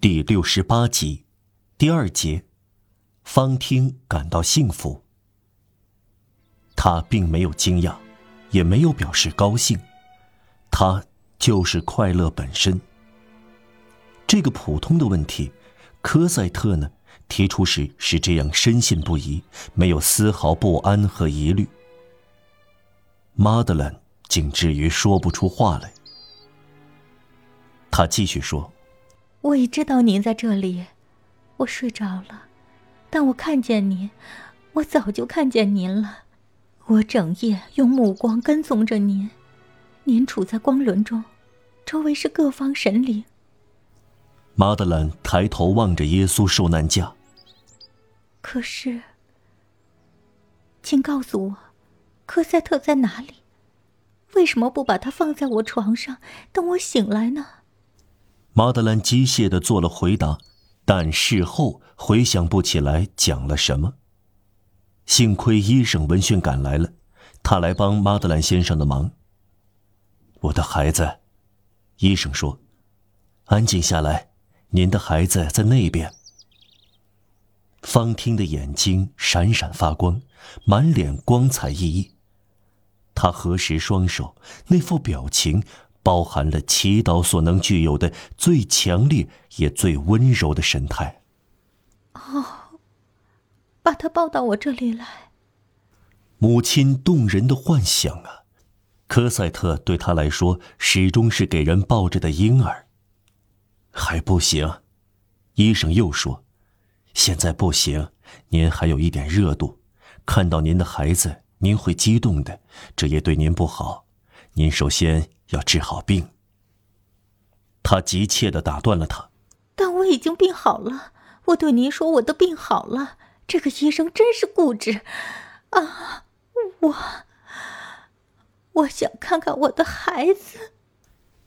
第六十八集，第二节，方听感到幸福。他并没有惊讶，也没有表示高兴，他就是快乐本身。这个普通的问题，科赛特呢提出时是这样深信不疑，没有丝毫不安和疑虑。马德兰竟至于说不出话来。他继续说。我已知道您在这里，我睡着了，但我看见您，我早就看见您了。我整夜用目光跟踪着您，您处在光轮中，周围是各方神灵。马德兰抬头望着耶稣受难架。可是，请告诉我，科赛特在哪里？为什么不把他放在我床上，等我醒来呢？马德兰机械的做了回答，但事后回想不起来讲了什么。幸亏医生闻讯赶来了，他来帮马德兰先生的忙。我的孩子，医生说：“安静下来，您的孩子在那边。”方汀的眼睛闪闪发光，满脸光彩熠熠。他合十双手，那副表情。包含了祈祷所能具有的最强烈也最温柔的神态。哦，把他抱到我这里来。母亲动人的幻想啊！科赛特对他来说始终是给人抱着的婴儿。还不行，医生又说，现在不行。您还有一点热度，看到您的孩子，您会激动的，这也对您不好。您首先。要治好病。他急切的打断了他。但我已经病好了，我对您说，我的病好了。这个医生真是固执，啊，我，我想看看我的孩子。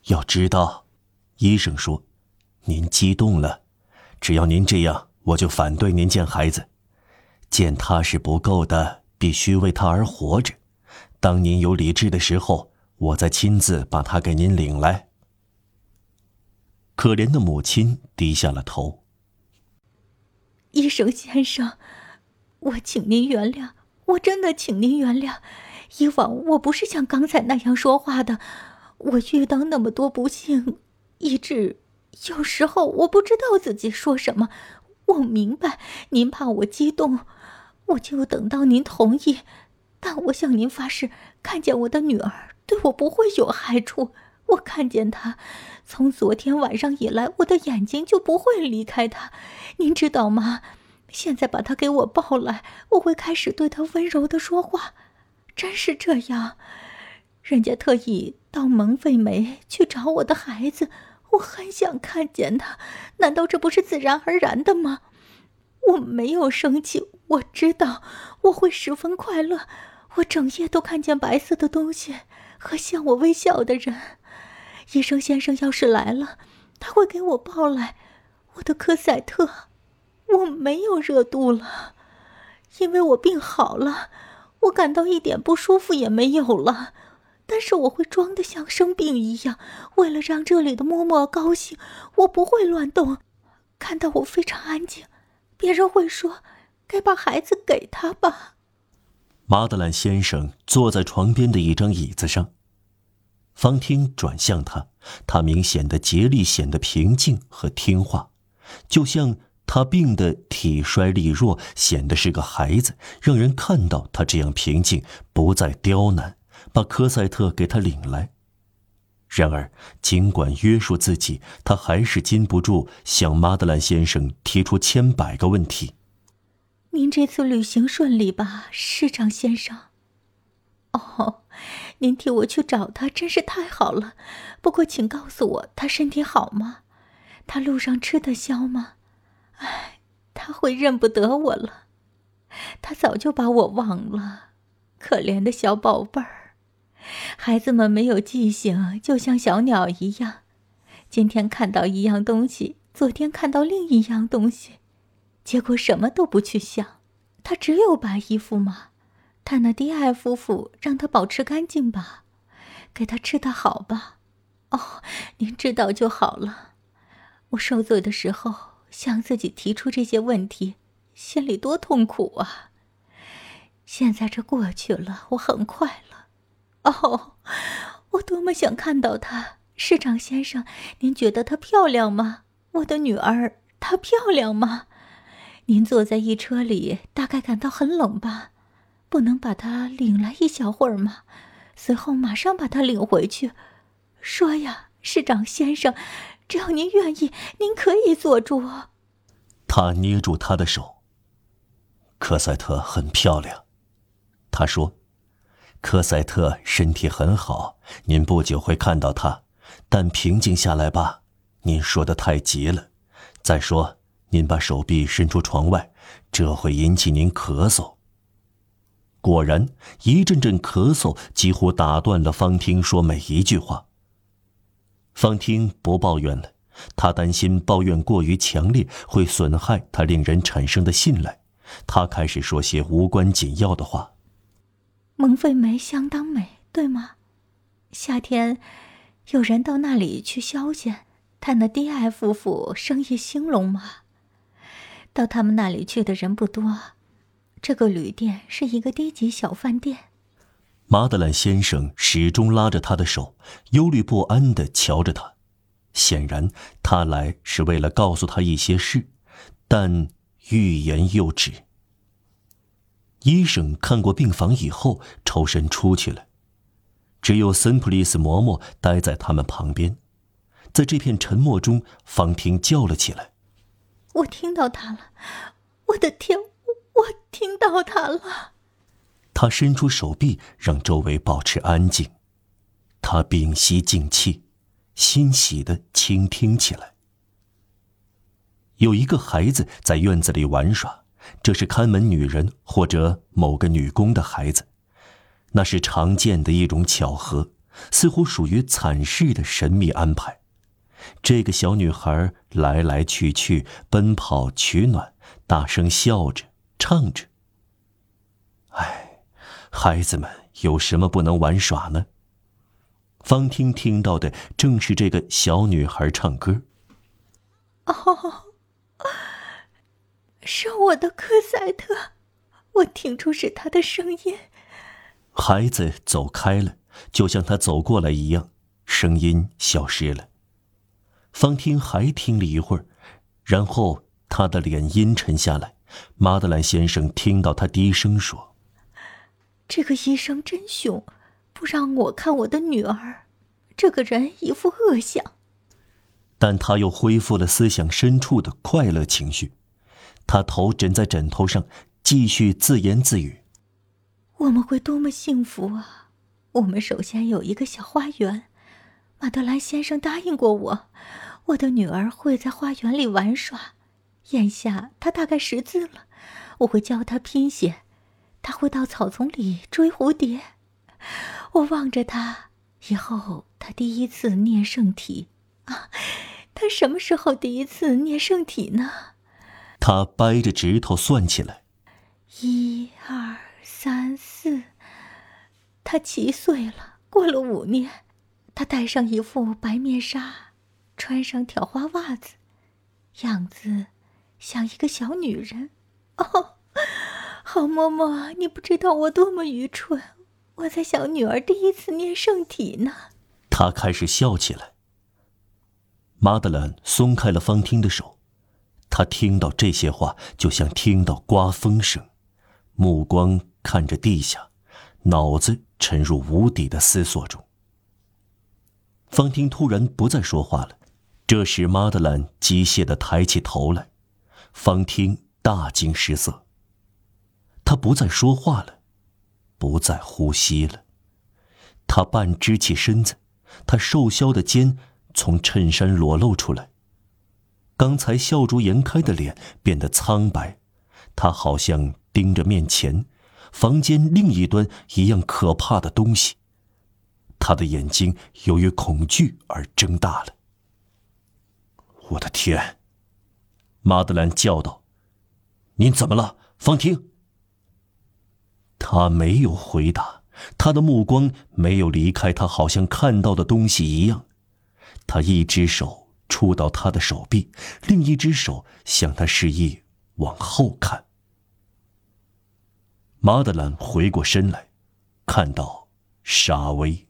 要知道，医生说，您激动了，只要您这样，我就反对您见孩子。见他是不够的，必须为他而活着。当您有理智的时候。我再亲自把他给您领来。可怜的母亲低下了头。医生先生，我请您原谅，我真的请您原谅。以往我不是像刚才那样说话的，我遇到那么多不幸，以致有时候我不知道自己说什么。我明白您怕我激动，我就等到您同意。但我向您发誓，看见我的女儿。对我不会有害处。我看见他，从昨天晚上以来，我的眼睛就不会离开他。您知道吗？现在把他给我抱来，我会开始对他温柔的说话。真是这样。人家特意到蒙费梅去找我的孩子，我很想看见他。难道这不是自然而然的吗？我没有生气，我知道我会十分快乐。我整夜都看见白色的东西。和向我微笑的人，医生先生要是来了，他会给我抱来我的科赛特。我没有热度了，因为我病好了，我感到一点不舒服也没有了。但是我会装的像生病一样，为了让这里的嬷嬷高兴，我不会乱动。看到我非常安静，别人会说：“该把孩子给他吧。”马德兰先生坐在床边的一张椅子上，方汀转向他，他明显的竭力显得平静和听话，就像他病得体衰力弱，显得是个孩子，让人看到他这样平静，不再刁难，把科赛特给他领来。然而，尽管约束自己，他还是禁不住向马德兰先生提出千百个问题。您这次旅行顺利吧，市长先生？哦，您替我去找他真是太好了。不过，请告诉我，他身体好吗？他路上吃得消吗？唉，他会认不得我了。他早就把我忘了，可怜的小宝贝儿。孩子们没有记性，就像小鸟一样，今天看到一样东西，昨天看到另一样东西。结果什么都不去想，他只有白衣服吗？他那低爱夫妇让他保持干净吧，给他吃的好吧？哦，您知道就好了。我受罪的时候向自己提出这些问题，心里多痛苦啊！现在这过去了，我很快乐。哦，我多么想看到她，市长先生，您觉得她漂亮吗？我的女儿，她漂亮吗？您坐在一车里，大概感到很冷吧？不能把他领来一小会儿吗？随后马上把他领回去。说呀，市长先生，只要您愿意，您可以做主。他捏住他的手。科赛特很漂亮，他说：“科赛特身体很好，您不久会看到他。但平静下来吧，您说的太急了。再说。”您把手臂伸出窗外，这会引起您咳嗽。果然，一阵阵咳嗽几乎打断了方听说每一句话。方听不抱怨了，他担心抱怨过于强烈会损害他令人产生的信赖。他开始说些无关紧要的话。蒙费梅相当美，对吗？夏天，有人到那里去消遣。他那低矮夫妇生意兴隆吗？到他们那里去的人不多，这个旅店是一个低级小饭店。马德兰先生始终拉着他的手，忧虑不安地瞧着他。显然，他来是为了告诉他一些事，但欲言又止。医生看过病房以后，抽身出去了，只有森普利斯嬷嬷待在他们旁边。在这片沉默中，方婷叫了起来。我听到他了，我的天，我听到他了。他伸出手臂，让周围保持安静。他屏息静气，欣喜的倾听起来。有一个孩子在院子里玩耍，这是看门女人或者某个女工的孩子。那是常见的一种巧合，似乎属于惨事的神秘安排。这个小女孩来来去去，奔跑取暖，大声笑着，唱着。哎，孩子们有什么不能玩耍呢？方听听到的正是这个小女孩唱歌。哦，是我的科赛特，我听出是他的声音。孩子走开了，就像他走过来一样，声音消失了。方听还听了一会儿，然后他的脸阴沉下来。马德兰先生听到他低声说：“这个医生真凶，不让我看我的女儿。这个人一副恶相。”但他又恢复了思想深处的快乐情绪。他头枕在枕头上，继续自言自语：“我们会多么幸福啊！我们首先有一个小花园。”马德兰先生答应过我，我的女儿会在花园里玩耍。眼下她大概识字了，我会教她拼写。她会到草丛里追蝴蝶。我望着她，以后她第一次念圣体啊！她什么时候第一次念圣体呢？他掰着指头算起来：一二三四。他七岁了，过了五年。她戴上一副白面纱，穿上挑花袜子，样子像一个小女人。哦，好嬷嬷，你不知道我多么愚蠢！我在想女儿第一次念圣体呢。她开始笑起来。马德兰松开了方汀的手，他听到这些话，就像听到刮风声，目光看着地下，脑子沉入无底的思索中。方汀突然不再说话了，这时马德兰机械地抬起头来，方汀大惊失色。他不再说话了，不再呼吸了，他半支起身子，他瘦削的肩从衬衫裸露出来，刚才笑逐颜开的脸变得苍白，他好像盯着面前房间另一端一样可怕的东西。他的眼睛由于恐惧而睁大了。我的天！马德兰叫道：“您怎么了，方婷？”他没有回答，他的目光没有离开他，好像看到的东西一样。他一只手触到他的手臂，另一只手向他示意往后看。马德兰回过身来，看到沙威。